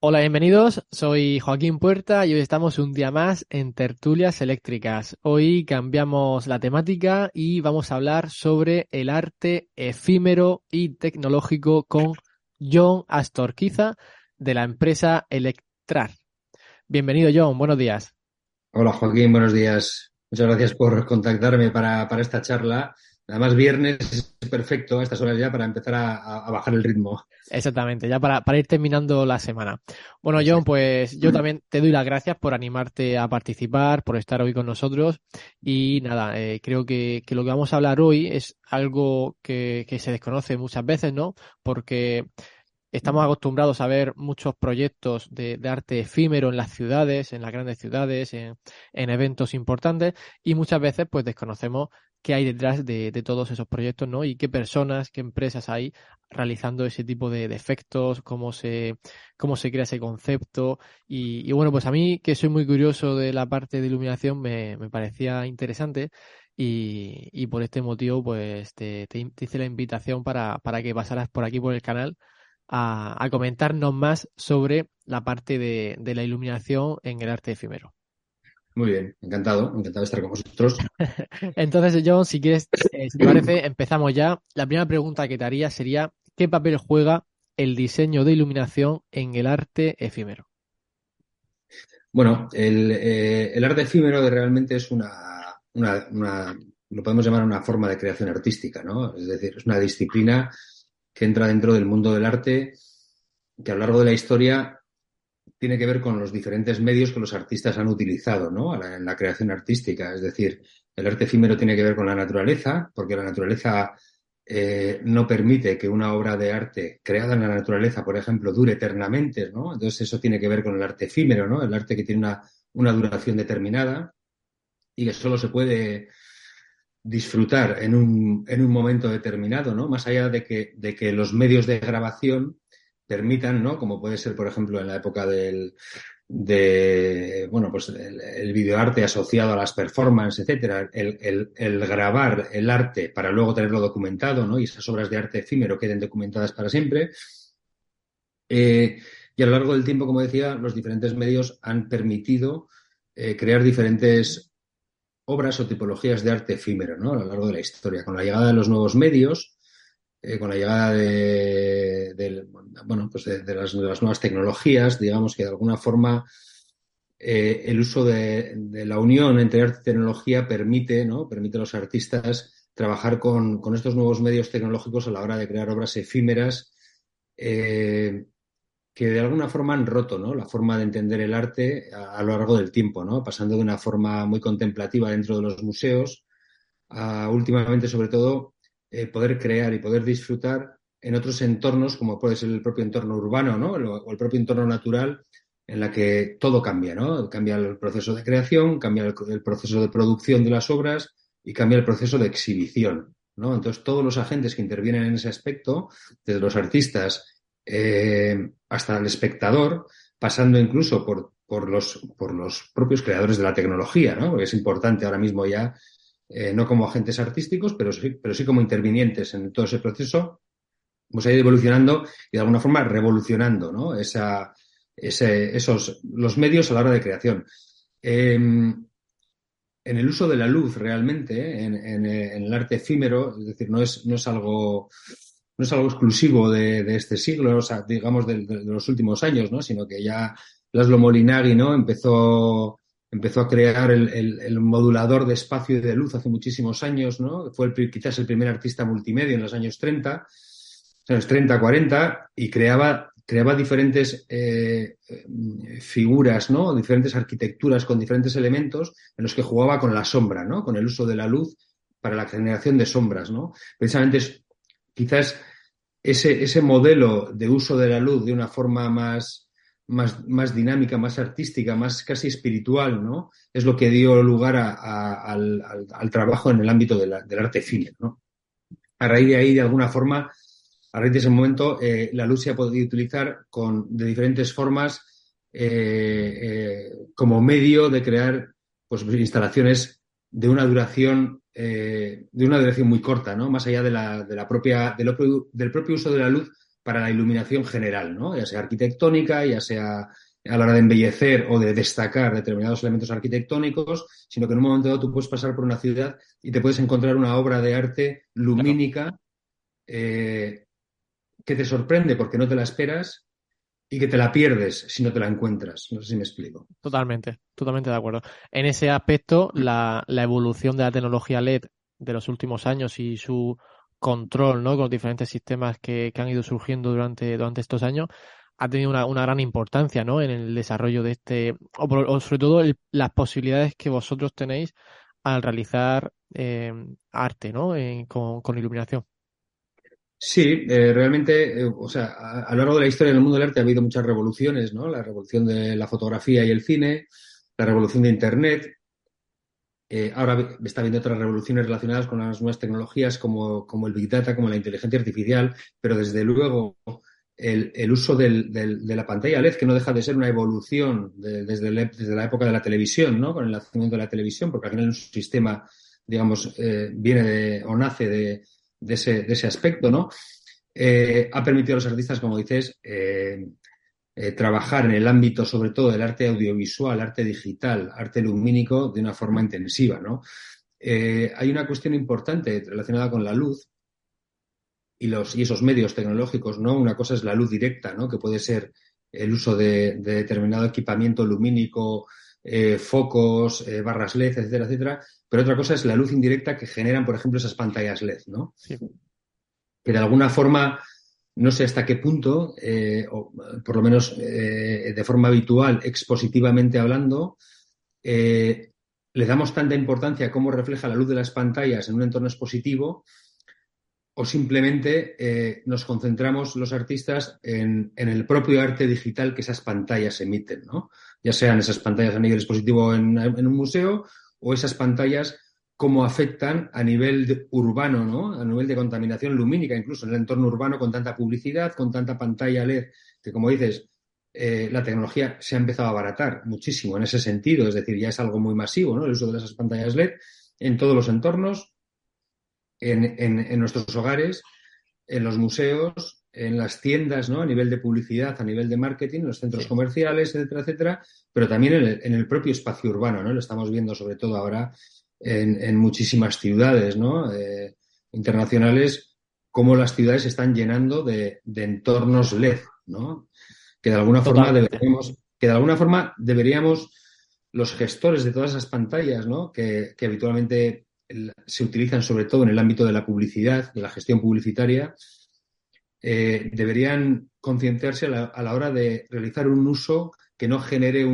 Hola, bienvenidos. Soy Joaquín Puerta y hoy estamos un día más en Tertulias Eléctricas. Hoy cambiamos la temática y vamos a hablar sobre el arte efímero y tecnológico con John Astorquiza de la empresa Electrar. Bienvenido, John. Buenos días. Hola, Joaquín. Buenos días. Muchas gracias por contactarme para, para esta charla. Además, viernes es perfecto a estas horas ya para empezar a, bajar el ritmo. Exactamente, ya para, ir terminando la semana. Bueno, John, pues yo también te doy las gracias por animarte a participar, por estar hoy con nosotros. Y nada, eh, creo que, lo que vamos a hablar hoy es algo que, que se desconoce muchas veces, ¿no? Porque Estamos acostumbrados a ver muchos proyectos de, arte efímero en las ciudades, en las grandes ciudades, en, eventos importantes y muchas veces pues desconocemos qué hay detrás de, todos esos proyectos, ¿no? Y qué personas, qué empresas hay realizando ese tipo de, efectos, cómo se, cómo se crea ese concepto. Y, bueno, pues a mí, que soy muy curioso de la parte de iluminación, me, parecía interesante. Y, por este motivo, pues te, hice la invitación para, para que pasaras por aquí por el canal a, comentarnos más sobre la parte de, la iluminación en el arte efímero. Muy bien, encantado, encantado de estar con vosotros. Entonces, John, si quieres, eh, si te parece, empezamos ya. La primera pregunta que te haría sería, ¿qué papel juega el diseño de iluminación en el arte efímero? Bueno, el, eh, arte efímero realmente es una, una, lo podemos llamar una forma de creación artística, ¿no? Es decir, es una disciplina que entra dentro del mundo del arte, que a lo largo de la historia tiene que ver con los diferentes medios que los artistas han utilizado ¿no? en la creación artística. Es decir, el arte efímero tiene que ver con la naturaleza, porque la naturaleza eh, no permite que una obra de arte creada en la naturaleza, por ejemplo, dure eternamente, ¿no? Entonces eso tiene que ver con el arte efímero, ¿no? El arte que tiene una, una duración determinada y que solo se puede disfrutar en un, en un momento determinado, ¿no? Más allá de que, de que los medios de grabación permitan, ¿no? Como puede ser, por ejemplo, en la época del, de, bueno, pues el, videoarte asociado a las performances, etcétera, el, grabar el arte para luego tenerlo documentado, ¿no? Y esas obras de arte efímero queden documentadas para siempre. Eh, y a lo largo del tiempo, como decía, los diferentes medios han permitido eh, crear diferentes obras o tipologías de arte efímero ¿no? a lo largo de la historia. Con la llegada de los nuevos medios, eh, con la llegada de, bueno, pues de, las, nuevas tecnologías, digamos que de alguna forma eh, el uso de, la unión entre arte y tecnología permite, ¿no? permite a los artistas trabajar con, estos nuevos medios tecnológicos a la hora de crear obras efímeras eh, que de alguna forma han roto ¿no? la forma de entender el arte a, lo largo del tiempo, ¿no? pasando de una forma muy contemplativa dentro de los museos a últimamente, sobre todo, eh, poder crear y poder disfrutar en otros entornos, como puede ser el propio entorno urbano ¿no? o el propio entorno natural, en la que todo cambia, ¿no? Cambia el proceso de creación, cambia el, proceso de producción de las obras y cambia el proceso de exhibición, ¿no? Entonces, todos los agentes que intervienen en ese aspecto, desde los artistas eh, hasta el espectador, pasando incluso por, por, los, por los propios creadores de la tecnología, ¿no? Porque es importante ahora mismo ya, eh, no como agentes artísticos, pero sí, pero sí como intervinientes en todo ese proceso, pues ha ido evolucionando y de alguna forma revolucionando, ¿no? Esa, ese, esos, los medios a la hora de creación. Em, en el uso de la luz realmente, en, el arte efímero, es decir, no es, no es algo no es algo exclusivo de, este siglo, o sea, digamos de, los últimos años, ¿no? Sino que ya Laszlo Molinari, ¿no? Empezó, empezó a crear el, modulador de espacio y de luz hace muchísimos años, ¿no? Fue quizás el primer artista multimedia en los años 30, años 30, 40, y creaba, creaba diferentes eh, figuras, ¿no? Diferentes arquitecturas con diferentes elementos en los que jugaba con la sombra, ¿no? Con el uso de la luz para la generación de sombras, ¿no? Precisamente quizás ese, ese modelo de uso de la luz de una forma más, más, más, dinámica, más artística, más casi espiritual, ¿no? Es lo que dio lugar al, al, trabajo en el ámbito del arte fino, ¿no? A raíz de ahí, de alguna forma, a raíz de ese momento, eh, la luz se ha podido utilizar con, de diferentes formas eh, eh, como medio de crear pues, instalaciones de una duración de una dirección muy corta, ¿no? Más allá de la, de la propia, del propio uso de la luz para la iluminación general, ¿no? Ya sea arquitectónica, ya sea a la hora de embellecer o de destacar determinados elementos arquitectónicos, sino que en un momento dado tú puedes pasar por una ciudad y te puedes encontrar una obra de arte lumínica eh, que te sorprende porque no te la esperas y que te la pierdes si no te la encuentras. No sé si me explico. Totalmente, totalmente de acuerdo. En ese aspecto, la, evolución de la tecnología LED de los últimos años y su control ¿no? con los diferentes sistemas que, han ido surgiendo durante, durante estos años ha tenido una, una, gran importancia ¿no? en el desarrollo de este, o, sobre todo las posibilidades que vosotros tenéis al realizar eh, arte ¿no? con, con, iluminación. Sí, eh, realmente, eh, o sea, a, lo largo de la historia del mundo del arte ha habido muchas revoluciones, ¿no? La revolución de la fotografía y el cine, la revolución de Internet. Ahora está habiendo otras revoluciones relacionadas con las nuevas tecnologías como, como el Big Data, como la inteligencia artificial, pero desde luego el, uso del, de la pantalla LED, que no deja de ser una evolución desde, la época de la televisión, ¿no? Con el nacimiento de la televisión, porque al final un sistema, digamos, eh, viene de, o nace de, de, ese, de ese aspecto, ¿no? Eh, ha permitido a los artistas, como dices, eh, trabajar en el ámbito, sobre todo, del arte audiovisual, arte digital, arte lumínico, de una forma intensiva, ¿no? hay una cuestión importante relacionada con la luz, y, los, y esos medios tecnológicos, ¿no? Una cosa es la luz directa, ¿no? Que puede ser el uso de, determinado equipamiento lumínico, eh, focos, eh, barras LED, etcétera, etcétera. Pero otra cosa es la luz indirecta que generan, por ejemplo, esas pantallas LED, ¿no? Que de alguna forma, no sé hasta qué punto, eh, o por lo menos de forma habitual, expositivamente hablando, le damos tanta importancia a cómo refleja la luz de las pantallas en un entorno expositivo o simplemente eh, nos concentramos los artistas en, el propio arte digital que esas pantallas emiten, ¿no? Ya sean esas pantallas a nivel expositivo en, un museo o esas pantallas cómo afectan a nivel urbano, ¿no? A nivel de contaminación lumínica, incluso en el entorno urbano con tanta publicidad, con tanta pantalla LED, que como dices, eh, la tecnología se ha empezado a abaratar muchísimo en ese sentido, es decir, ya es algo muy masivo, ¿no? El uso de esas pantallas LED en todos los entornos, en, nuestros hogares, en los museos, en las tiendas, ¿no? A nivel de publicidad, a nivel de marketing, en los centros comerciales, etcétera, etcétera, pero también en el, propio espacio urbano, ¿no? Lo estamos viendo sobre todo ahora en, muchísimas ciudades, ¿no? Eh, internacionales, cómo las ciudades se están llenando de, entornos LED, ¿no? Que de alguna forma deberíamos, que de alguna forma deberíamos los gestores de todas esas pantallas, ¿no? Que, que habitualmente se utilizan sobre todo en el ámbito de la publicidad, de la gestión publicitaria, eh, deberían concienciarse a la, hora de realizar un uso que no genere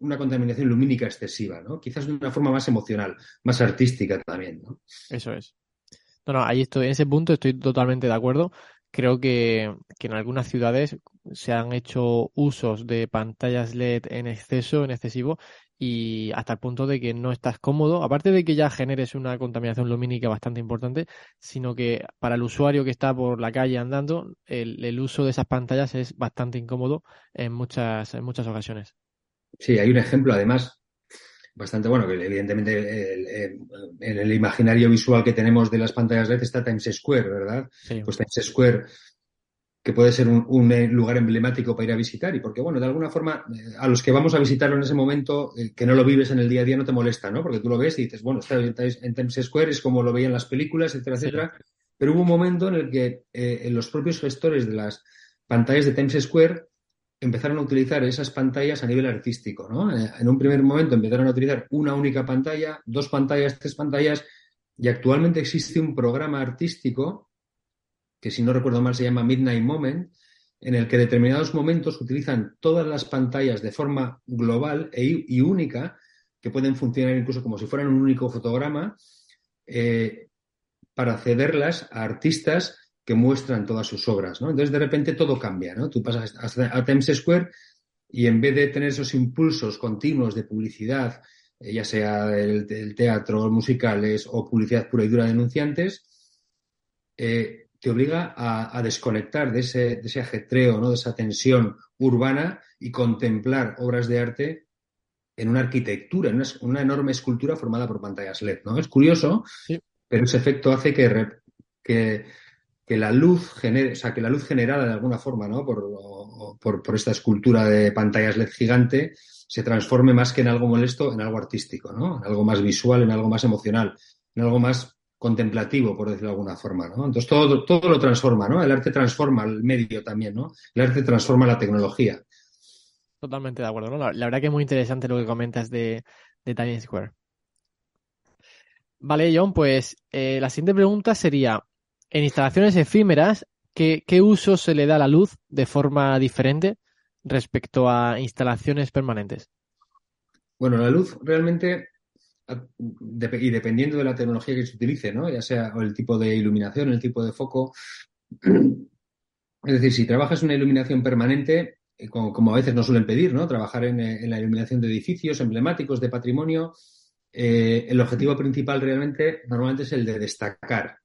una contaminación lumínica excesiva, ¿no? Quizás de una forma más emocional, más artística también, ¿no? Eso es. No, no, ahí estoy, en ese punto estoy totalmente de acuerdo. Creo que, que, en algunas ciudades se han hecho usos de pantallas LED en exceso, en excesivo, y hasta el punto de que no estás cómodo, aparte de que ya generes una contaminación lumínica bastante importante, sino que para el usuario que está por la calle andando, el, uso de esas pantallas es bastante incómodo en muchas, en muchas ocasiones. Sí, hay un ejemplo además bastante bueno, que evidentemente en el imaginario visual que tenemos de las pantallas LED está Times Square, ¿verdad? Pues Times Square que puede ser un, eh, lugar emblemático para ir a visitar y porque, bueno, de alguna forma, eh, a los que vamos a visitarlo en ese momento, eh, que no lo vives en el día a día, no te molesta, ¿no? Porque tú lo ves y dices, bueno, está en Times Square, es como lo veían las películas, etcétera, etcétera. Pero hubo un momento en el que los propios gestores de las pantallas de Times Square empezaron a utilizar esas pantallas a nivel artístico, ¿no? en un primer momento empezaron a utilizar una única pantalla, dos pantallas, tres pantallas, y actualmente existe un programa artístico que si no recuerdo mal se llama Midnight Moment, en el que determinados momentos utilizan todas las pantallas de forma global e, y única, que pueden funcionar incluso como si fueran un único fotograma, eh, para cederlas a artistas que muestran todas sus obras. ¿no? Entonces, de repente todo cambia. ¿no? Tú pasas a Times Square y en vez de tener esos impulsos continuos de publicidad, eh, ya sea del, teatro, musicales o publicidad pura y dura de anunciantes, eh, te obliga a, desconectar de ese, de ese, ajetreo, ¿no? de esa tensión urbana y contemplar obras de arte en una arquitectura, en una, enorme escultura formada por pantallas LED, ¿no? Es curioso, pero ese efecto hace que, que, que, la luz genere, o sea, que la luz generada de alguna forma, ¿no? Por, por, esta escultura de pantallas LED gigante se transforme más que en algo molesto, en algo artístico, ¿no? En algo más visual, en algo más emocional, en algo más contemplativo, por decirlo de alguna forma, ¿no? Entonces todo, todo lo transforma, ¿no? El arte transforma el medio también, ¿no? El arte transforma la tecnología. Totalmente de acuerdo, ¿no? La, verdad que es muy interesante lo que comentas de, de Times Square. Vale, John, pues eh, la siguiente pregunta sería, en instalaciones efímeras, ¿qué, ¿qué uso se le da a la luz de forma diferente respecto a instalaciones permanentes? Bueno, la luz realmente y dependiendo de la tecnología que se utilice, ¿no? ya sea el tipo de iluminación, el tipo de foco. Es decir, si trabajas una iluminación permanente, eh, como, a veces nos suelen pedir, ¿no? trabajar en, en la iluminación de edificios emblemáticos, de patrimonio, eh, el objetivo principal realmente normalmente es el de destacar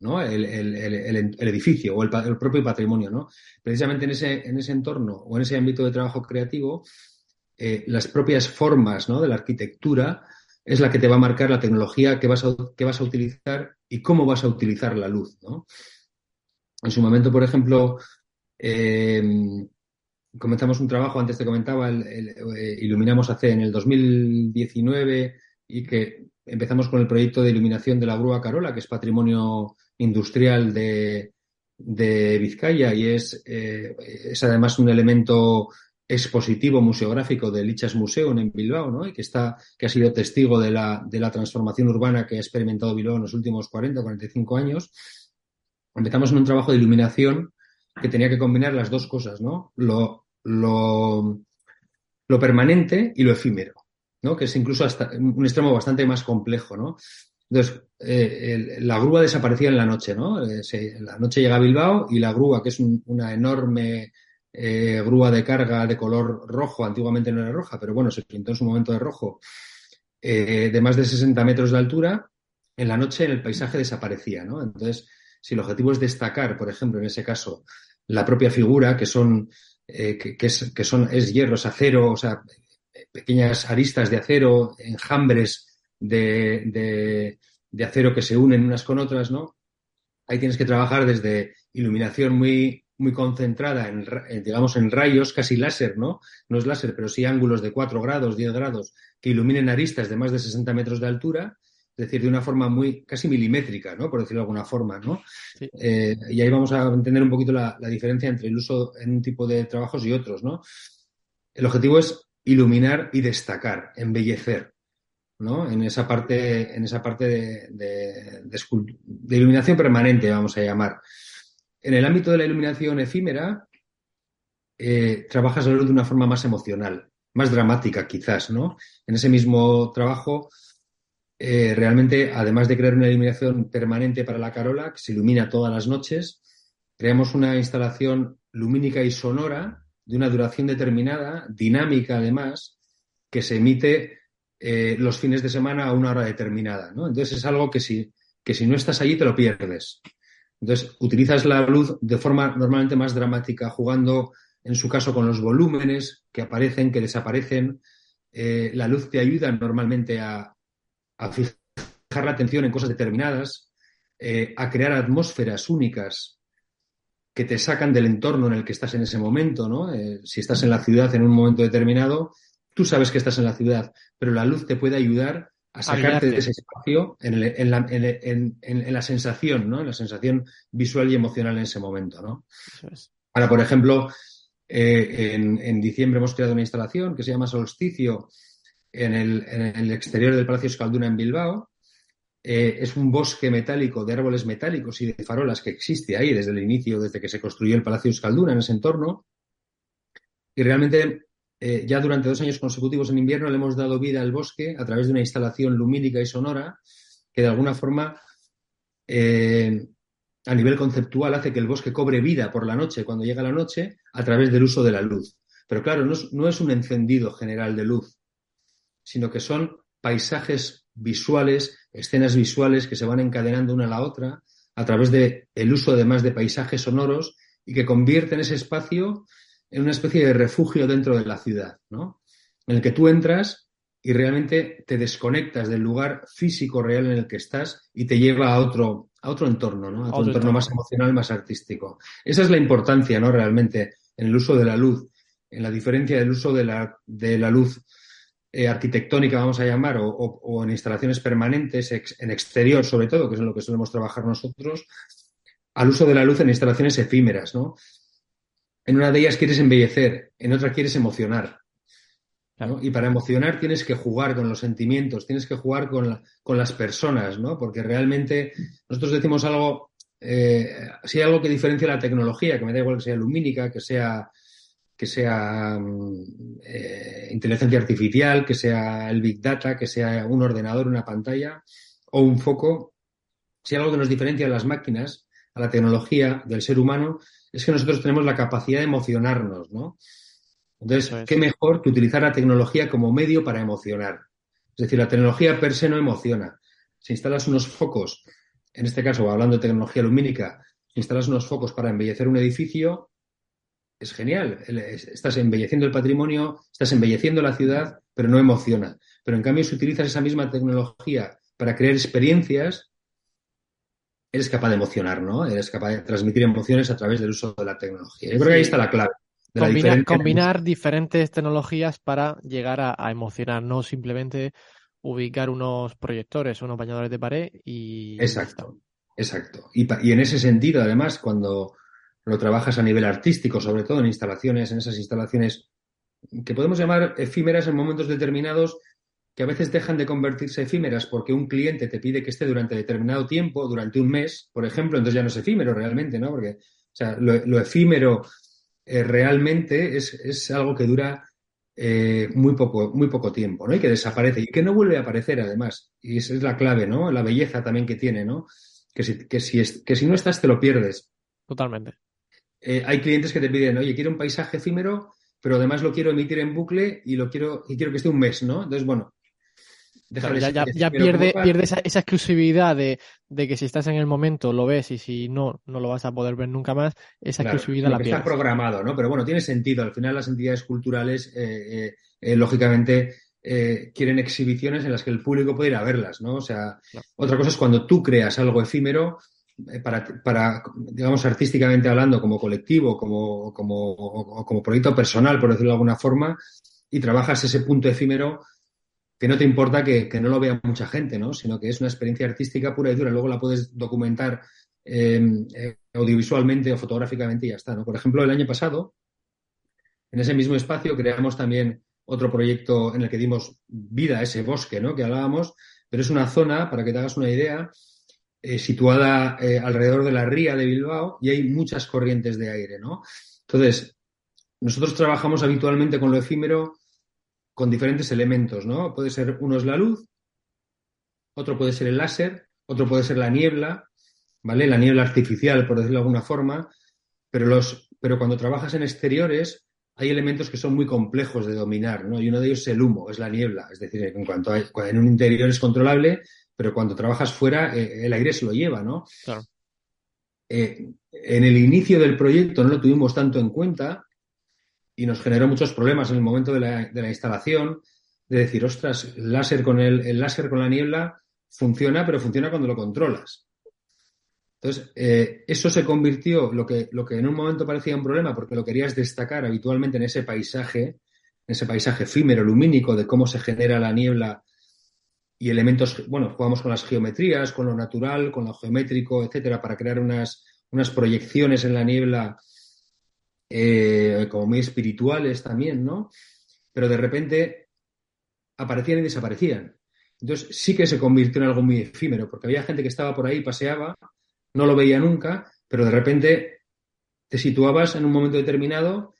el, edificio o el, propio patrimonio. Precisamente en ese, en ese entorno o en ese ámbito de trabajo creativo, eh, las propias formas de la arquitectura es la que te va a marcar la tecnología que vas a, que vas a utilizar y cómo vas a utilizar la luz. En su momento, por ejemplo, eh, comenzamos un trabajo, antes te comentaba, eh, iluminamos hace en el 2019 y que empezamos con el proyecto de iluminación de la Grúa Carola, que es patrimonio industrial de, Vizcaya y es, eh, es además un elemento expositivo museográfico del Lichas Museum en Bilbao, ¿no? Y que está, que ha sido testigo de la, de la transformación urbana que ha experimentado Bilbao en los últimos 40 o 45 años. Empezamos en un trabajo de iluminación que tenía que combinar las dos cosas, ¿no? Lo, lo, lo permanente y lo efímero, ¿no? Que es incluso hasta un extremo bastante más complejo, ¿no? Entonces, eh, la grúa desaparecía en la noche, ¿no? Eh, la noche llega a Bilbao y la grúa, que es una enorme eh, grúa de carga de color rojo, antiguamente no era roja, pero bueno, se pintó en su momento de rojo, eh, de más de 60 metros de altura, en la noche en el paisaje desaparecía, ¿no? Entonces, si el objetivo es destacar, por ejemplo, en ese caso, la propia figura, que son, eh, que, es, que son, es hierros, acero, o sea, pequeñas aristas de acero, enjambres de, de, de acero que se unen unas con otras, ¿no? Ahí tienes que trabajar desde iluminación muy, muy concentrada en, digamos, en rayos casi láser, ¿no? No es láser, pero sí ángulos de 4 grados, 10 grados, que iluminen aristas de más de 60 metros de altura, es decir, de una forma muy casi milimétrica, ¿no? Por decirlo de alguna forma, ¿no? Eh, y ahí vamos a entender un poquito la, diferencia entre el uso en un tipo de trabajos y otros, ¿no? El objetivo es iluminar y destacar, embellecer, ¿no? En esa parte, en esa parte de, iluminación permanente, vamos a llamar. En el ámbito de la iluminación efímera, eh, trabajas de una forma más emocional, más dramática quizás, ¿no? En ese mismo trabajo, eh, realmente, además de crear una iluminación permanente para la Carola, que se ilumina todas las noches, creamos una instalación lumínica y sonora de una duración determinada, dinámica además, que se emite eh, los fines de semana a una hora determinada, ¿no? Entonces es algo que si, que si no estás allí te lo pierdes. Entonces, utilizas la luz de forma normalmente más dramática, jugando, en su caso, con los volúmenes que aparecen, que desaparecen. Eh, la luz te ayuda normalmente a, fijar la atención en cosas determinadas, eh, a crear atmósferas únicas que te sacan del entorno en el que estás en ese momento, ¿no? Si estás en la ciudad en un momento determinado, tú sabes que estás en la ciudad, pero la luz te puede ayudar a sacarte de ese espacio en, la, en, la, sensación, ¿no? En la sensación visual y emocional en ese momento, ¿no? Ahora, por ejemplo, eh, en, diciembre hemos creado una instalación que se llama Solsticio en el, exterior del Palacio Escalduna en Bilbao. Eh, es un bosque metálico de árboles metálicos y de farolas que existe ahí desde el inicio, desde que se construyó el Palacio Escalduna en ese entorno. Y realmente eh, ya durante dos años consecutivos en invierno le hemos dado vida al bosque a través de una instalación lumínica y sonora que de alguna forma eh, a nivel conceptual hace que el bosque cobre vida por la noche cuando llega la noche a través del uso de la luz. Pero claro, no es, un encendido general de luz, sino que son paisajes visuales, escenas visuales que se van encadenando una a la otra a través del el uso además de paisajes sonoros y que convierten ese espacio en una especie de refugio dentro de la ciudad, ¿no? En el que tú entras y realmente te desconectas del lugar físico real en el que estás y te lleva a otro, a otro entorno, ¿no? A otro, entorno, más emocional, más artístico. Esa es la importancia, ¿no? Realmente, en el uso de la luz, en la diferencia del uso de la, de la luz eh, arquitectónica, vamos a llamar, o, o, en instalaciones permanentes, en exterior sobre todo, que es en lo que solemos trabajar nosotros, al uso de la luz en instalaciones efímeras, ¿no? En una de ellas quieres embellecer, en otra quieres emocionar. Y para emocionar tienes que jugar con los sentimientos, tienes que jugar con, con las personas, ¿no? Porque realmente nosotros decimos algo, eh, si hay algo que diferencia la tecnología, que me da igual que sea lumínica, que sea, que sea mm, eh, inteligencia artificial, que sea el Big Data, que sea un ordenador, una pantalla o un foco, si hay algo que nos diferencia a las máquinas, a la tecnología del ser humano, es que nosotros tenemos la capacidad de emocionarnos, ¿no? Entonces, qué mejor que utilizar la tecnología como medio para emocionar. Es decir, la tecnología per se no emociona. Si instalas unos focos, en este caso, hablando de tecnología lumínica, si instalas unos focos para embellecer un edificio, es genial. Estás embelleciendo el patrimonio, estás embelleciendo la ciudad, pero no emociona. Pero en cambio, si utilizas esa misma tecnología para crear experiencias, eres capaz de emocionar, ¿no? Eres capaz de transmitir emociones a través del uso de la tecnología. Yo creo que ahí está la clave. Combinar, diferentes tecnologías para llegar a, emocionar, no simplemente ubicar unos proyectores, unos bañadores de pared y. Exacto, exacto. Y, y, en ese sentido, además, cuando lo trabajas a nivel artístico, sobre todo en instalaciones, en esas instalaciones que podemos llamar efímeras en momentos determinados, que a veces dejan de convertirse efímeras porque un cliente te pide que esté durante determinado tiempo, durante un mes, por ejemplo, entonces ya no es efímero realmente, ¿no? Porque, o sea, lo efímero eh, realmente es, algo que dura eh, muy, poco, muy poco tiempo, ¿no? Y que desaparece y que no vuelve a aparecer además. Y esa es la clave, ¿no? La belleza también que tiene, ¿no? Que si, que si, es, que si no estás te lo pierdes. Totalmente. Eh, hay clientes que te piden, oye, quiero un paisaje efímero, pero además lo quiero emitir en bucle y lo quiero, y quiero que esté un mes, ¿no? Entonces, bueno, ya, pierde, pierde esa, exclusividad de, que si estás en el momento lo ves y si no, no lo vas a poder ver nunca más. Esa exclusividad la Está programado, ¿no? Pero bueno, tiene sentido. Al final las entidades culturales, eh, eh, eh, lógicamente, quieren exhibiciones en las que el público puede ir a verlas, ¿no? O sea, otra cosa es cuando tú creas algo efímero para, para, digamos, artísticamente hablando, como colectivo, como, como, como proyecto personal, por decirlo de alguna forma, y trabajas ese punto efímero que no te importa que, no lo vea mucha gente, ¿no? Sino que es una experiencia artística pura y dura. Luego la puedes documentar em, eh, audiovisualmente o fotográficamente y ya está, ¿no? Por ejemplo, el año pasado, en ese mismo espacio creamos también otro proyecto en el que dimos vida a ese bosque, ¿no? Que hablábamos, pero es una zona, para que te hagas una idea, eh, situada eh, alrededor de la ría de Bilbao y hay muchas corrientes de aire, ¿no? Entonces, nosotros trabajamos habitualmente con lo efímero con diferentes elementos, ¿no? Puede ser uno es la luz, otro puede ser el láser, otro puede ser la niebla, ¿vale? La niebla artificial, por decirlo de alguna forma, pero, los, pero cuando trabajas en exteriores hay elementos que son muy complejos de dominar, ¿no? Y uno de ellos es el humo, es la niebla, es decir, en cuanto a, en un interior es controlable, pero cuando trabajas fuera eh, el aire se lo lleva, ¿no? Claro. Eh, en el inicio del proyecto no lo tuvimos tanto en cuenta, y nos generó muchos problemas en el momento de la, de la instalación, de decir, ostras, el láser con el, láser con la niebla funciona, pero funciona cuando lo controlas. Entonces, eh, eso se convirtió, lo que, lo que en un momento parecía un problema, porque lo querías destacar habitualmente en ese paisaje, en ese paisaje efímero, lumínico, de cómo se genera la niebla y elementos, bueno, jugamos con las geometrías, con lo natural, con lo geométrico, etcétera, para crear unas, unas proyecciones en la niebla eh, como muy espirituales también, ¿no? Pero de repente aparecían y desaparecían. Entonces sí que se convirtió en algo muy efímero, porque había gente que estaba por ahí, paseaba, no lo veía nunca, pero de repente te situabas en un momento determinado,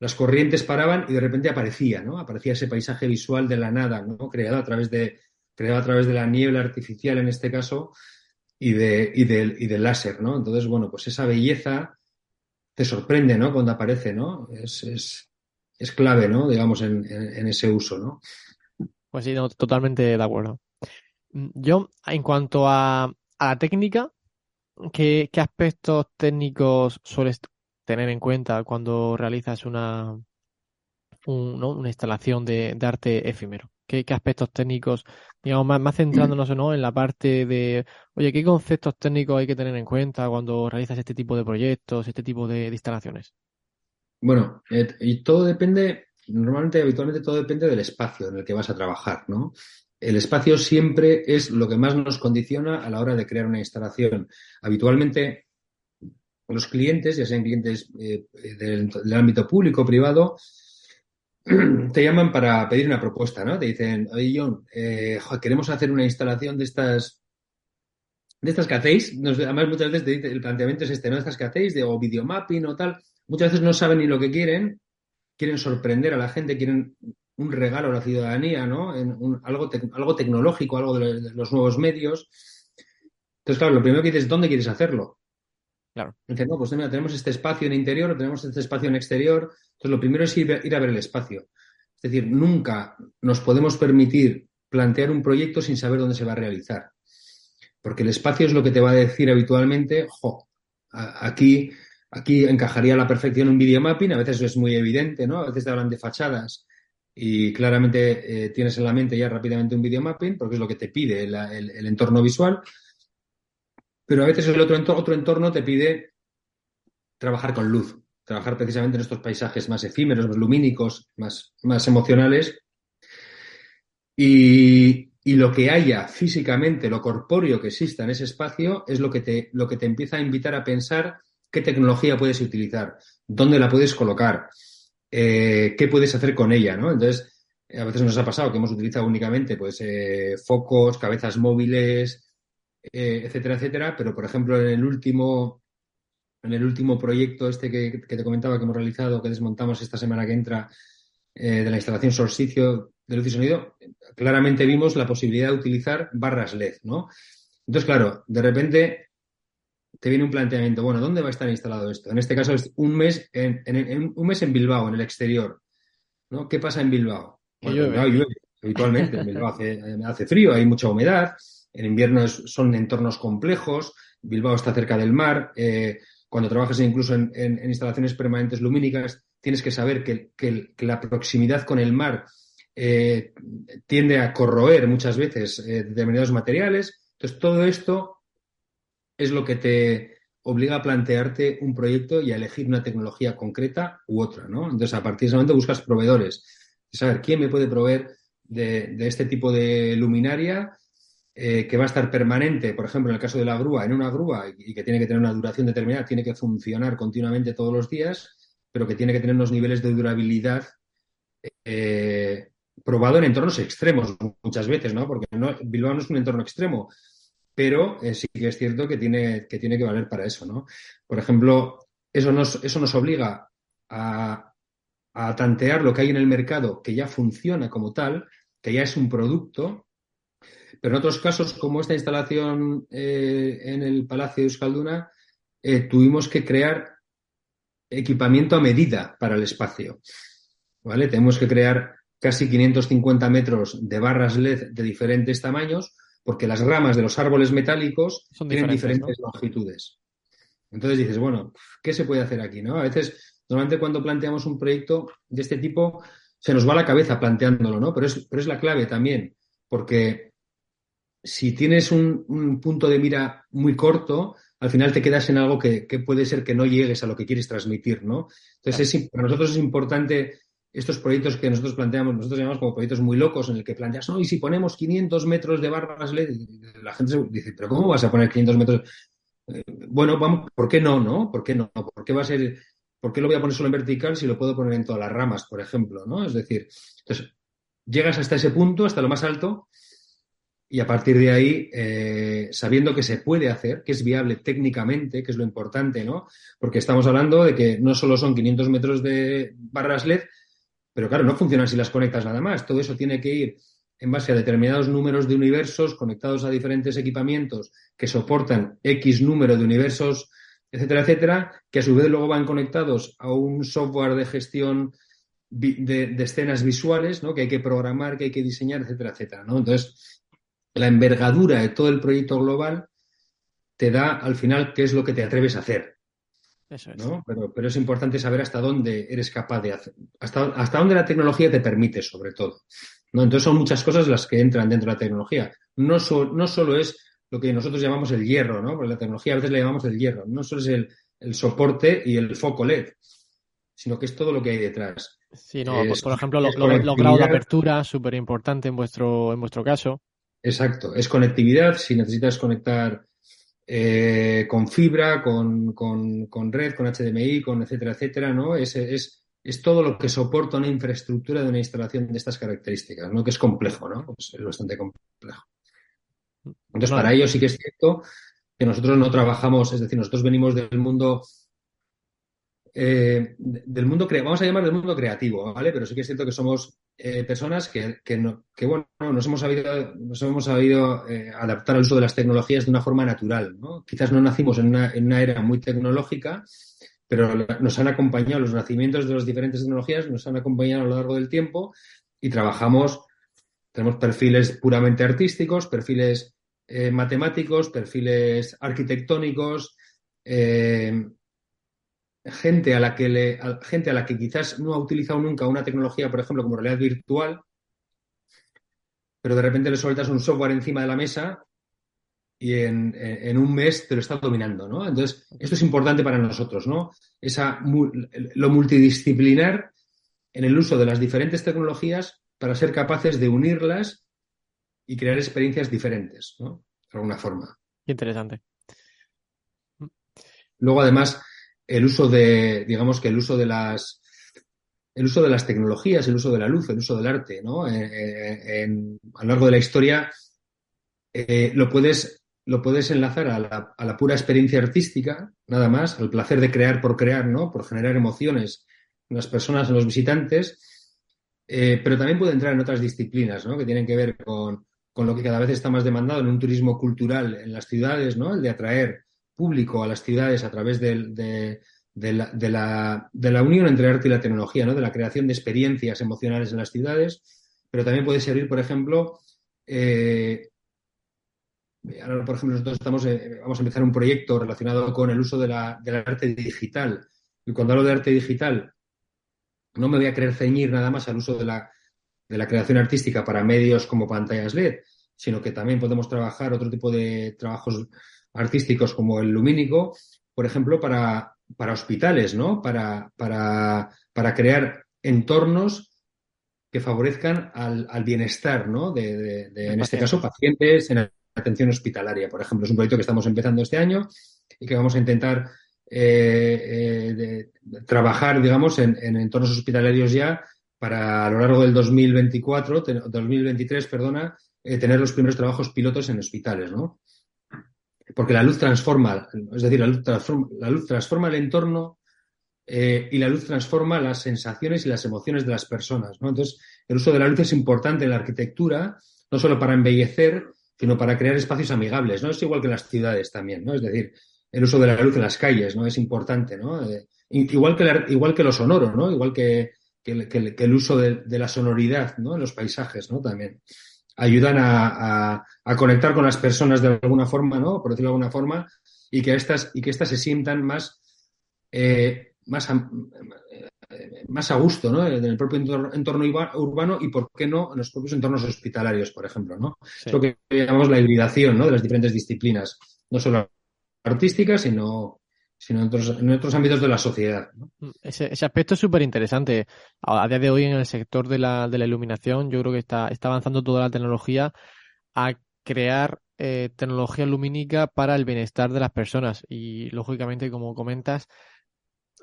las corrientes paraban y de repente aparecía, ¿no? Aparecía ese paisaje visual de la nada, ¿no? Creado a través de, creado a través de la niebla artificial en este caso y, y, del, y del láser, ¿no? Entonces, bueno, pues esa belleza te sorprende, ¿no? Cuando aparece, ¿no? Es, es, es clave, ¿no? Digamos, en, en, ese uso, ¿no? Pues sí, totalmente de acuerdo. Yo, en cuanto a, a la técnica, ¿qué, ¿qué, aspectos técnicos sueles tener en cuenta cuando realizas una, un, ¿no? una instalación de, de, arte efímero? Qué, aspectos técnicos, digamos, más, más centrándonos ¿no? en la parte de, oye, qué conceptos técnicos hay que tener en cuenta cuando realizas este tipo de proyectos, este tipo de, instalaciones. Bueno, eh, y todo depende, normalmente, habitualmente todo depende del espacio en el que vas a trabajar, ¿no? El espacio siempre es lo que más nos condiciona a la hora de crear una instalación. Habitualmente, los clientes, ya sean clientes eh, del, ámbito público o privado, te llaman para pedir una propuesta, ¿no? Te dicen, oye, John, eh, queremos hacer una instalación de estas de estas que hacéis. además, muchas veces el planteamiento es este, ¿no? Estas que hacéis, de, o videomapping o tal. Muchas veces no saben ni lo que quieren, quieren sorprender a la gente, quieren un regalo a la ciudadanía, ¿no? En algo, algo tecnológico, algo de, los nuevos medios. Entonces, claro, lo primero que dices, ¿dónde quieres hacerlo? Claro. Dices, no, pues mira, tenemos este espacio en interior, tenemos este espacio en exterior. Entonces, lo primero es ir, a ver el espacio. Es decir, nunca nos podemos permitir plantear un proyecto sin saber dónde se va a realizar. Porque el espacio es lo que te va a decir habitualmente, jo, aquí, aquí encajaría a la perfección un videomapping, a veces es muy evidente, ¿no? A veces te hablan de fachadas y claramente eh, tienes en la mente ya rápidamente un videomapping porque es lo que te pide el, entorno visual. Pero a veces el otro entorno, otro entorno te pide trabajar con luz, trabajar precisamente en estos paisajes más efímeros, más lumínicos, más, más emocionales. Y, y, lo que haya físicamente, lo corpóreo que exista en ese espacio, es lo que, te, lo que te empieza a invitar a pensar qué tecnología puedes utilizar, dónde la puedes colocar, eh, qué puedes hacer con ella, ¿no? Entonces, a veces nos ha pasado que hemos utilizado únicamente pues eh, focos, cabezas móviles, eh, etcétera, etcétera, pero por ejemplo en el último en el último proyecto este que, te comentaba que hemos realizado, que desmontamos esta semana que entra de la instalación Solsticio de luz y sonido, claramente vimos la posibilidad de utilizar barras LED, ¿no? Entonces, claro, de repente te viene un planteamiento, bueno, ¿dónde va a estar instalado esto? En este caso es un mes en, un mes en Bilbao, en el exterior. ¿no? ¿Qué pasa en Bilbao? llueve. habitualmente. En Bilbao hace, frío, hay mucha humedad, en invierno son entornos complejos, Bilbao está cerca del mar, eh, cuando trabajas incluso en, instalaciones permanentes lumínicas, tienes que saber que, la proximidad con el mar eh, tiende a corroer muchas veces eh, determinados materiales. Entonces, todo esto es lo que te obliga a plantearte un proyecto y a elegir una tecnología concreta u otra. Entonces, a partir de ese momento buscas proveedores. Saber quién me puede proveer de, este tipo de luminaria eh, que va a estar permanente, por ejemplo, en el caso de la grúa, en una grúa y, que tiene que tener una duración determinada, tiene que funcionar continuamente todos los días, pero que tiene que tener unos niveles de durabilidad eh, probado en entornos extremos muchas veces, ¿no? Porque Bilbao no es un entorno extremo, pero eh, sí que es cierto que tiene, que valer para eso, ¿no? Por ejemplo, eso nos obliga a, tantear lo que hay en el mercado que ya funciona como tal, que ya es un producto, pero en otros casos, como esta instalación eh, en el Palacio de Euskalduna, eh, tuvimos que crear equipamiento a medida para el espacio. ¿Vale? Tenemos que crear casi 550 metros de barras LED de diferentes tamaños porque las ramas de los árboles metálicos tienen diferentes longitudes. Entonces dices, bueno, ¿qué se puede hacer aquí? ¿no? A veces, normalmente cuando planteamos un proyecto de este tipo, se nos va la cabeza planteándolo, ¿no? Pero es, pero es la clave también, porque si tienes un, punto de mira muy corto, al final te quedas en algo que, puede ser que no llegues a lo que quieres transmitir, ¿no? Entonces, para nosotros es importante estos proyectos que nosotros planteamos, nosotros llamamos como proyectos muy locos, en el que planteas, no, y si ponemos 500 metros de barras LED, la gente dice, pero ¿cómo vas a poner 500 metros? Eh, bueno, vamos, ¿por qué no, no? ¿Por qué no? ¿Por qué va a ser, por qué lo voy a poner solo en vertical si lo puedo poner en todas las ramas, por ejemplo, ¿no? Es decir, entonces, llegas hasta ese punto, hasta lo más alto, y a partir de ahí, eh, sabiendo que se puede hacer, que es viable técnicamente, que es lo importante, ¿no? Porque estamos hablando de que no solo son 500 metros de barras LED, pero claro, no funcionan si las conectas nada más. Todo eso tiene que ir en base a determinados números de universos conectados a diferentes equipamientos que soportan X número de universos, etcétera, etcétera, que a su vez luego van conectados a un software de gestión de, escenas visuales, ¿no? Que hay que programar, que hay que diseñar, etcétera, etcétera, ¿no? Entonces, la envergadura de todo el proyecto global te da al final qué es lo que te atreves a hacer. Eso es. ¿no? Pero, pero es importante saber hasta dónde eres capaz de hacer, hasta, hasta dónde la tecnología te permite, sobre todo. ¿no? Entonces son muchas cosas las que entran dentro de la tecnología. No, no solo es lo que nosotros llamamos el hierro, ¿no? Porque la tecnología a veces le llamamos el hierro. No solo es el, el soporte y el foco LED, sino que es todo lo que hay detrás. Sí, no, por, ejemplo, los lo, grados de apertura, súper importante en vuestro, en vuestro caso. Exacto, es conectividad, si necesitas conectar eh, con fibra, con, con, con, red, con HDMI, con etcétera, etcétera, ¿no? Es, es, es, todo lo que soporta una infraestructura de una instalación de estas características, ¿no? Que es complejo, ¿no? Pues es bastante complejo. Entonces, para ello sí que es cierto que nosotros no trabajamos, es decir, nosotros venimos del mundo eh, del mundo, vamos a llamar del mundo creativo, ¿vale? Pero sí que es cierto que somos eh, personas que, que, bueno, nos hemos sabido, nos hemos sabido eh, adaptar al uso de las tecnologías de una forma natural, ¿no? Quizás no nacimos en una, en una era muy tecnológica, pero nos han acompañado, los nacimientos de las diferentes tecnologías nos han acompañado a lo largo del tiempo y trabajamos, tenemos perfiles puramente artísticos, perfiles matemáticos, perfiles arquitectónicos, eh, gente a la que le, gente a la que quizás no ha utilizado nunca una tecnología, por ejemplo, como realidad virtual, pero de repente le sueltas un software encima de la mesa y en, un mes te lo está dominando, ¿no? Entonces, esto es importante para nosotros, ¿no? Esa, lo multidisciplinar en el uso de las diferentes tecnologías para ser capaces de unirlas y crear experiencias diferentes, ¿no? De alguna forma. Interesante. Luego, además, el uso de, digamos que el uso de las, el uso de las tecnologías, el uso de la luz, el uso del arte, ¿no? Eh, eh, a lo largo de la historia eh, lo puedes lo puedes enlazar a la, a la, pura experiencia artística, nada más, al placer de crear por crear, ¿no? Por generar emociones en las personas, en los visitantes, pero también puede entrar en otras disciplinas, ¿no? Que tienen que ver con, con lo que cada vez está más demandado en un turismo cultural en las ciudades, ¿no? El de atraer público a las ciudades a través de, la, unión entre arte y la tecnología, ¿no? de la creación de experiencias emocionales en las ciudades, pero también puede servir, por ejemplo, eh, ahora, por ejemplo, nosotros estamos, eh, vamos a empezar un proyecto relacionado con el uso de la, del arte digital. Y cuando hablo de arte digital, no me voy a querer ceñir nada más al uso de la creación artística para medios como pantallas LED, sino que también podemos trabajar otro tipo de trabajos artísticos como el lumínico, por ejemplo, para, para hospitales, ¿no? Para, para, para crear entornos que favorezcan al, al bienestar, ¿no? De, en este caso, pacientes en atención hospitalaria, por ejemplo. Es un proyecto que estamos empezando este año y que vamos a intentar eh, eh, trabajar, digamos, en, en, entornos hospitalarios ya para a lo largo del 2024, 2023, perdona, eh, tener los primeros trabajos pilotos en hospitales, ¿no? Porque la luz transforma, es decir, la luz transforma, la luz transforma el entorno eh, y la luz transforma las sensaciones y las emociones de las personas. ¿no? Entonces, el uso de la luz es importante en la arquitectura, no solo para embellecer, sino para crear espacios amigables. ¿no? Es igual que en las ciudades también, ¿no? Es decir, el uso de la luz en las calles, ¿no? Es importante, ¿no? Eh, igual, que igual que lo sonoro, ¿no? Igual que, el uso de, de, la sonoridad, ¿no? En los paisajes, ¿no? También ayudan a, conectar con las personas de alguna forma, ¿no? Por decirlo de alguna forma, y que estas, y que estas se sientan más, eh, más, a, más a gusto, ¿no? En el propio entorno, urbano y, ¿por qué no?, en los propios entornos hospitalarios, por ejemplo, ¿no? Es lo que llamamos la hibridación, ¿no? De las diferentes disciplinas, no solo artísticas, sino sino en otros, en otros ámbitos de la sociedad. Mm, ese, aspecto es súper interesante. A, día de hoy en el sector de la, de la iluminación yo creo que está, está avanzando toda la tecnología a crear eh, tecnología lumínica para el bienestar de las personas y lógicamente como comentas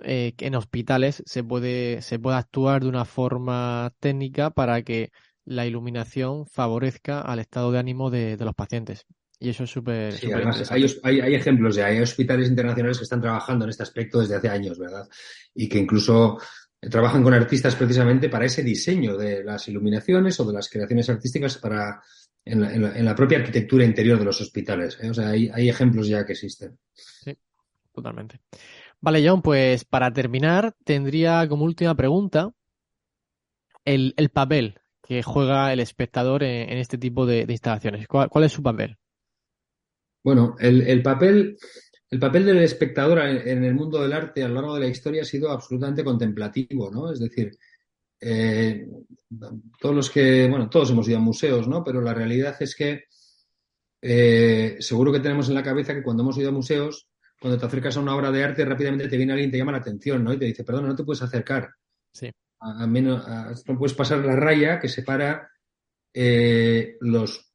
eh, en hospitales se puede, se puede actuar de una forma técnica para que la iluminación favorezca al estado de ánimo de los pacientes. Y eso es súper. Sí, además hay, hay, ejemplos de hay hospitales internacionales que están trabajando en este aspecto desde hace años, ¿verdad? Y que incluso trabajan con artistas precisamente para ese diseño de las iluminaciones o de las creaciones artísticas para en la, propia arquitectura interior de los hospitales. ¿eh? O sea, hay, hay ejemplos ya que existen. Sí, totalmente. Vale, John, pues para terminar, tendría como última pregunta el, el papel que juega el espectador en, este tipo de, instalaciones. ¿Cuál, es su papel? Bueno, el, papel, el papel del espectador en, el mundo del arte a lo largo de la historia ha sido absolutamente contemplativo, ¿no? Es decir, eh, todos los que, bueno, todos hemos ido a museos, ¿no? Pero la realidad es que eh, seguro que tenemos en la cabeza que cuando hemos ido a museos, cuando te acercas a una obra de arte, rápidamente te viene alguien y te llama la atención, ¿no? Y te dice, perdona, no te puedes acercar. Sí. A, menos, no puedes pasar la raya que separa eh, los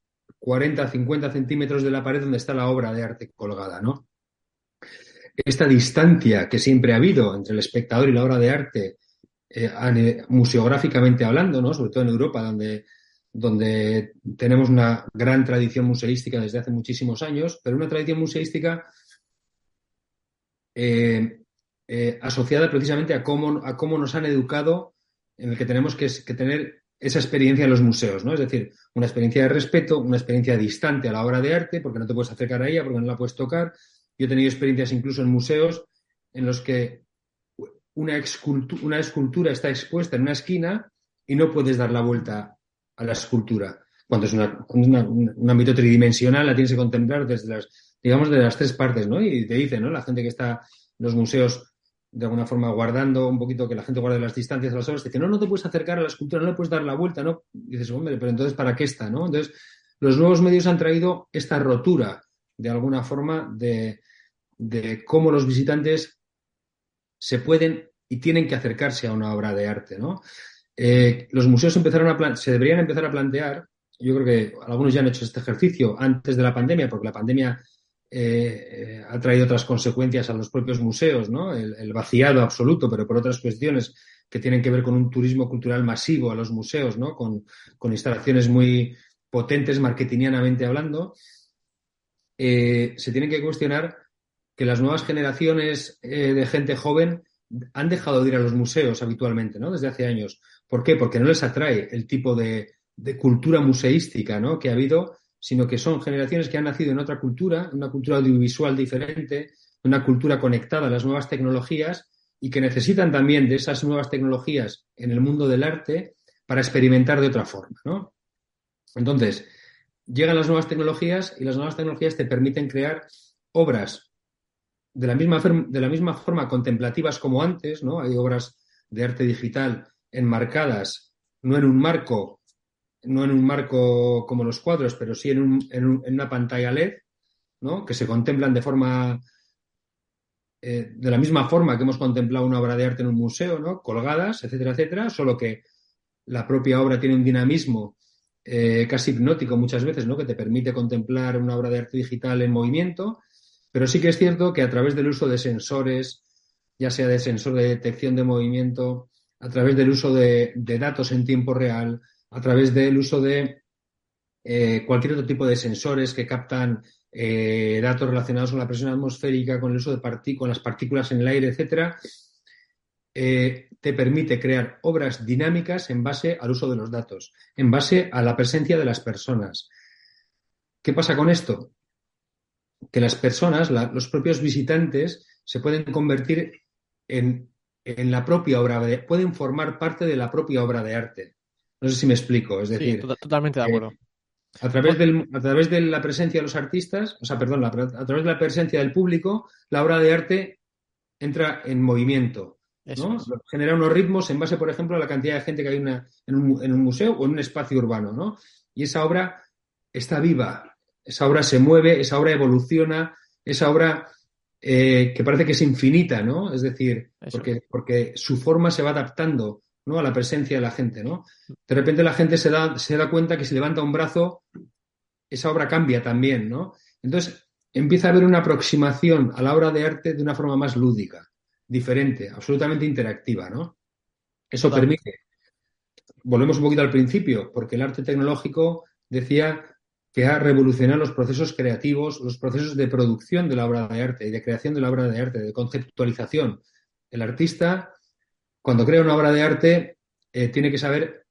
40, 50 centímetros de la pared donde está la obra de arte colgada, ¿no? Esta distancia que siempre ha habido entre el espectador y la obra de arte, eh, museográficamente hablando, ¿no? Sobre todo en Europa, donde, donde tenemos una gran tradición museística desde hace muchísimos años, pero una tradición museística eh, eh, asociada precisamente a cómo, a cómo nos han educado en el que tenemos que tener esa experiencia en los museos, ¿no? Es decir, una experiencia de respeto, una experiencia distante a la obra de arte, porque no te puedes acercar a ella, porque no la puedes tocar. Yo he tenido experiencias incluso en museos en los que una, escultura está expuesta en una esquina y no puedes dar la vuelta a la escultura. Cuando es un ámbito tridimensional, la tienes que contemplar desde las, digamos, de las tres partes, ¿no? Y te dice, ¿no? La gente que está en los museos de alguna forma guardando un poquito que la gente guarde las distancias de las obras, dice, no, no te puedes acercar a la escultura, no le puedes dar la vuelta, ¿no? dices, hombre, pero entonces, ¿para qué está, no? Entonces, los nuevos medios han traído esta rotura, de alguna forma, de, de cómo los visitantes se pueden y tienen que acercarse a una obra de arte, ¿no? Eh, los museos empezaron a se deberían empezar a plantear, yo creo que algunos ya han hecho este ejercicio antes de la pandemia, porque la pandemia eh, ha traído otras consecuencias a los propios museos, ¿no? El, vaciado absoluto, pero por otras cuestiones que tienen que ver con un turismo cultural masivo a los museos, ¿no? Con, instalaciones muy potentes, marketingianamente hablando. Eh, se tiene que cuestionar que las nuevas generaciones eh, de gente joven han dejado de ir a los museos habitualmente, ¿no? Desde hace años. ¿Por qué? Porque no les atrae el tipo de, de cultura museística, ¿no? Que ha habido sino que son generaciones que han nacido en otra cultura, una cultura audiovisual diferente, una cultura conectada a las nuevas tecnologías y que necesitan también de esas nuevas tecnologías en el mundo del arte para experimentar de otra forma, ¿no? Entonces, llegan las nuevas tecnologías y las nuevas tecnologías te permiten crear obras de la misma, de la misma forma contemplativas como antes, ¿no? Hay obras de arte digital enmarcadas, no en un marco no en un marco como los cuadros, pero sí en, una pantalla LED, ¿no? que se contemplan de forma, eh, de la misma forma que hemos contemplado una obra de arte en un museo, ¿no? colgadas, etcétera, etcétera, solo que la propia obra tiene un dinamismo eh, casi hipnótico muchas veces, ¿no? que te permite contemplar una obra de arte digital en movimiento, pero sí que es cierto que a través del uso de sensores, ya sea de sensor de detección de movimiento, a través del uso de datos en tiempo real, a través del uso de eh, cualquier otro tipo de sensores que captan eh, datos relacionados con la presión atmosférica, con el uso de las partículas en el aire, etcétera, eh, te permite crear obras dinámicas en base al uso de los datos, en base a la presencia de las personas. ¿Qué pasa con esto? Que las personas, los propios visitantes, se pueden convertir en, en la propia obra, de, pueden formar parte de la propia obra de arte. No sé si me explico. Es decir, totalmente de acuerdo. a, través del, a través de la presencia de los artistas, o sea, perdón, a través de la presencia del público, la obra de arte entra en movimiento. ¿no? Genera unos ritmos en base, por ejemplo, a la cantidad de gente que hay en, un, museo o en un espacio urbano. ¿no? Y esa obra está viva, esa obra se mueve, esa obra evoluciona, esa obra eh, que parece que es infinita, ¿no? Es decir, porque, porque su forma se va adaptando ¿no? a la presencia de la gente. ¿no? De repente la gente se da, se da cuenta que si levanta un brazo, esa obra cambia también. ¿no? Entonces empieza a haber una aproximación a la obra de arte de una forma más lúdica, diferente, absolutamente interactiva. ¿no? Eso permite. Volvemos un poquito al principio, porque el arte tecnológico decía que ha revolucionado los procesos creativos, los procesos de producción de la obra de arte y de creación de la obra de arte, de conceptualización. El artista cuando crea una obra de arte, eh, tiene que saber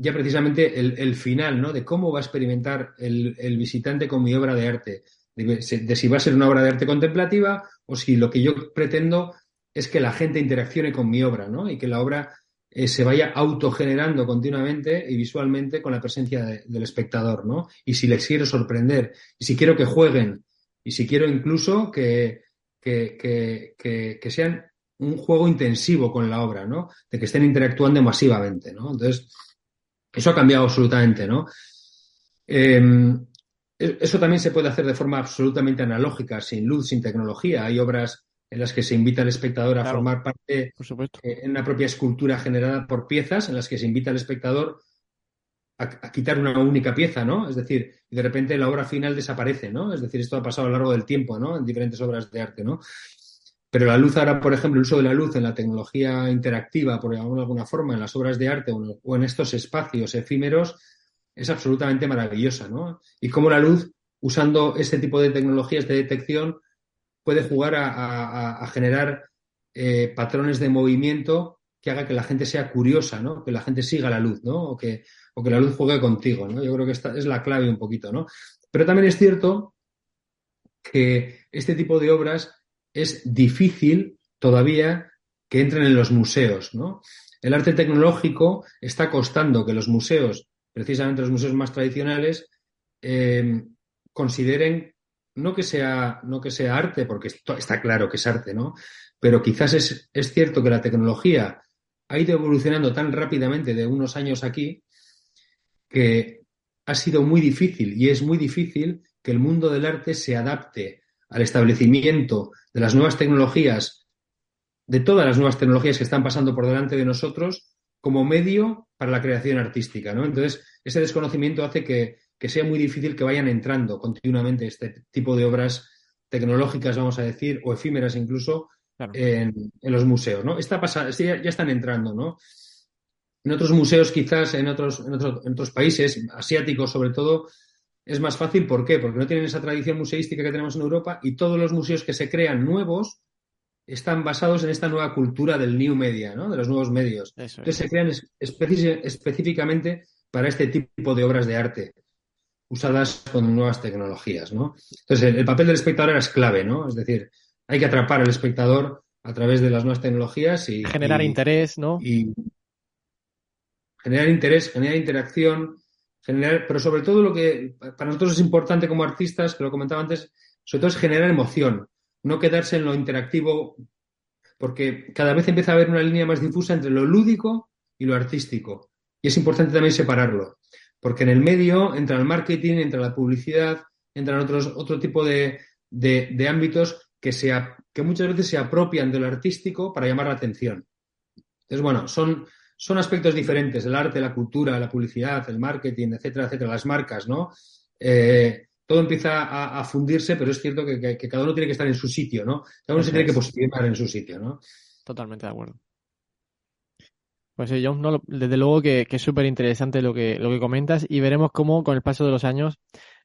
ya precisamente el, final, ¿no? De cómo va a experimentar el, visitante con mi obra de arte. De, si va a ser una obra de arte contemplativa o si lo que yo pretendo es que la gente interaccione con mi obra, ¿no? Y que la obra eh, se vaya autogenerando continuamente y visualmente con la presencia del espectador, ¿no? Y si les quiero sorprender, y si quiero que jueguen, y si quiero incluso que, que, que sean un juego intensivo con la obra, ¿no? De que estén interactuando masivamente, ¿no? Entonces, eso ha cambiado absolutamente, ¿no? Em, e, eso también se puede hacer de forma absolutamente analógica, sin luz, sin tecnología. Hay obras en las que se invita al espectador a formar parte eh, en una propia escultura generada por piezas, en las que se invita al espectador a, quitar una única pieza, ¿no? Es decir, de repente la obra final desaparece, ¿no? Es decir, esto ha pasado a lo largo del tiempo, ¿no? En diferentes obras de arte, ¿no? Pero la luz ahora, por ejemplo, el uso de la luz en la tecnología interactiva, por llamarlo de alguna forma, en las obras de arte o en estos espacios efímeros, es absolutamente maravillosa, ¿no? Y cómo la luz, usando este tipo de tecnologías de detección, puede jugar a, generar eh, patrones de movimiento que haga que la gente sea curiosa, ¿no? Que la gente siga la luz, ¿no? O que, o que la luz juegue contigo, ¿no? Yo creo que esta es la clave un poquito, ¿no? Pero también es cierto que este tipo de obras es difícil todavía que entren en los museos, ¿no? El arte tecnológico está costando que los museos precisamente los museos más tradicionales eh, consideren no que sea no que sea arte, porque está claro que es arte, ¿no? Pero quizás es, es cierto que la tecnología ha ido evolucionando tan rápidamente de unos años aquí que ha sido muy difícil y es muy difícil que el mundo del arte se adapte al establecimiento de las nuevas tecnologías, de todas las nuevas tecnologías que están pasando por delante de nosotros, como medio para la creación artística, ¿no? Entonces, ese desconocimiento hace que, sea muy difícil que vayan entrando continuamente este tipo de obras tecnológicas, vamos a decir, o efímeras incluso, en, los museos, ¿no? Está pasando, ya, están entrando, ¿no? En otros museos, quizás en otros, en otros, países, asiáticos sobre todo, es más fácil. ¿Por qué? Porque no tienen esa tradición museística que tenemos en Europa y todos los museos que se crean nuevos están basados en esta nueva cultura del new media, ¿no? De los nuevos medios. Entonces se crean específicamente para este tipo de obras de arte usadas con nuevas tecnologías, ¿no? Entonces el, papel del espectador es clave, ¿no? Es decir, hay que atrapar al espectador a través de las nuevas tecnologías y generar interés, ¿no? Y generar interés, generar interacción, generar, pero sobre todo lo que para nosotros es importante como artistas, que lo comentaba antes, sobre todo es generar emoción no quedarse en lo interactivo, porque cada vez empieza a haber una línea más difusa entre lo lúdico y lo artístico. Y es importante también separarlo, porque en el medio entra el marketing, entra la publicidad, entran otros, otro tipo de, ámbitos que, que muchas veces se apropian de lo artístico para llamar la atención. Entonces, bueno, son, son aspectos diferentes, el arte, la cultura, la publicidad, el marketing, etcétera, etcétera, las marcas, ¿no? Eh, todo empieza a, fundirse, pero es cierto que, cada uno tiene que estar en su sitio, ¿no? Cada uno se tiene que posicionar en su sitio, ¿no? Totalmente de acuerdo. Pues sí, John, no, desde luego que, es súper interesante lo que, lo que comentas y veremos cómo con el paso de los años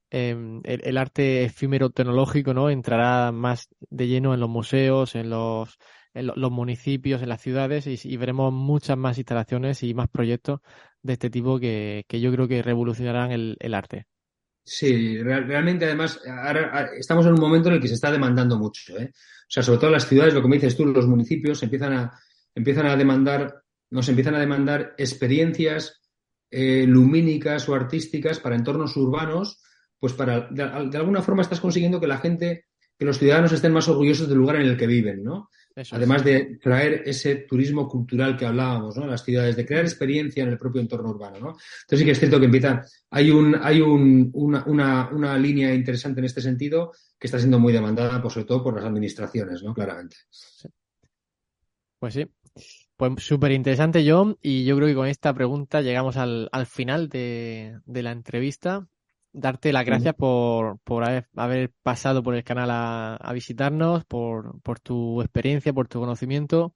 em, el, arte efímero tecnológico ¿no? entrará más de lleno en los museos, en los, en los municipios, en las ciudades y, veremos muchas más instalaciones y más proyectos de este tipo que, yo creo que revolucionarán el arte. Sí, realmente además ahora estamos en un momento en el que se está demandando mucho. ¿eh? O sea, sobre todo las ciudades, lo que me dices tú, los municipios empiezan a, empiezan a demandar, nos empiezan a demandar experiencias eh, lumínicas o artísticas para entornos urbanos, pues para, de, de, alguna forma estás consiguiendo que la gente, que los ciudadanos estén más orgullosos del lugar en el que viven, ¿no? Además de traer ese turismo cultural que hablábamos, ¿no? Las ciudades, de crear experiencia en el propio entorno urbano, ¿no? Entonces sí que es cierto que empieza, hay un, hay un, una, una, una, línea interesante en este sentido que está siendo muy demandada, por, sobre todo por las administraciones, ¿no? Claramente. Pues sí. Pues súper interesante, John, y yo creo que con esta pregunta llegamos al, al final de, de la entrevista darte las gracias por, por haber, pasado por el canal a, visitarnos, por, por, tu experiencia, por tu conocimiento.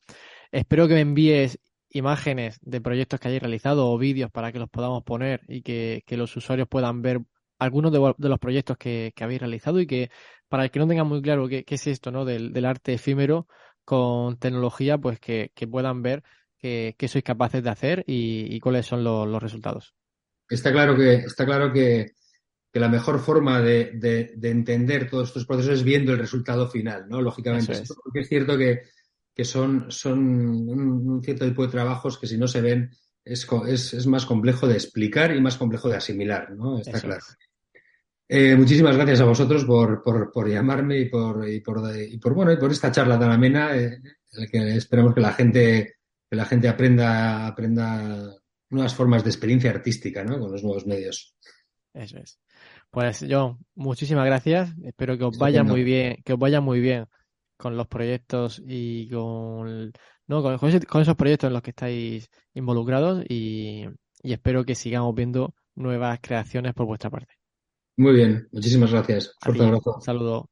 Espero que me envíes imágenes de proyectos que hayáis realizado o vídeos para que los podamos poner y que, los usuarios puedan ver algunos de, los proyectos que, habéis realizado y que para el que no tenga muy claro qué, es esto ¿no? del, arte efímero con tecnología, pues que, puedan ver qué, sois capaces de hacer y, cuáles son los, los resultados. Está claro que, está claro que que la mejor forma de, entender todos estos procesos es viendo el resultado final, ¿no? Lógicamente, es. porque es cierto que, son, son un, cierto tipo de trabajos que si no se ven es, es, más complejo de explicar y más complejo de asimilar, ¿no? Está claro. Eh, muchísimas gracias a vosotros por, por, llamarme y por, y por, y por, bueno, y por esta charla tan amena. Eh, en el que esperamos que la gente, que la gente aprenda, aprenda nuevas formas de experiencia artística, ¿no? Con los nuevos medios. Eso es. Pues John, muchísimas gracias. Espero que os vaya muy bien, que os vaya muy bien con los proyectos y con, no, con, esos proyectos en los que estáis involucrados y, espero que sigamos viendo nuevas creaciones por vuestra parte. Muy bien, muchísimas gracias. Fuerte abrazo. Saludo.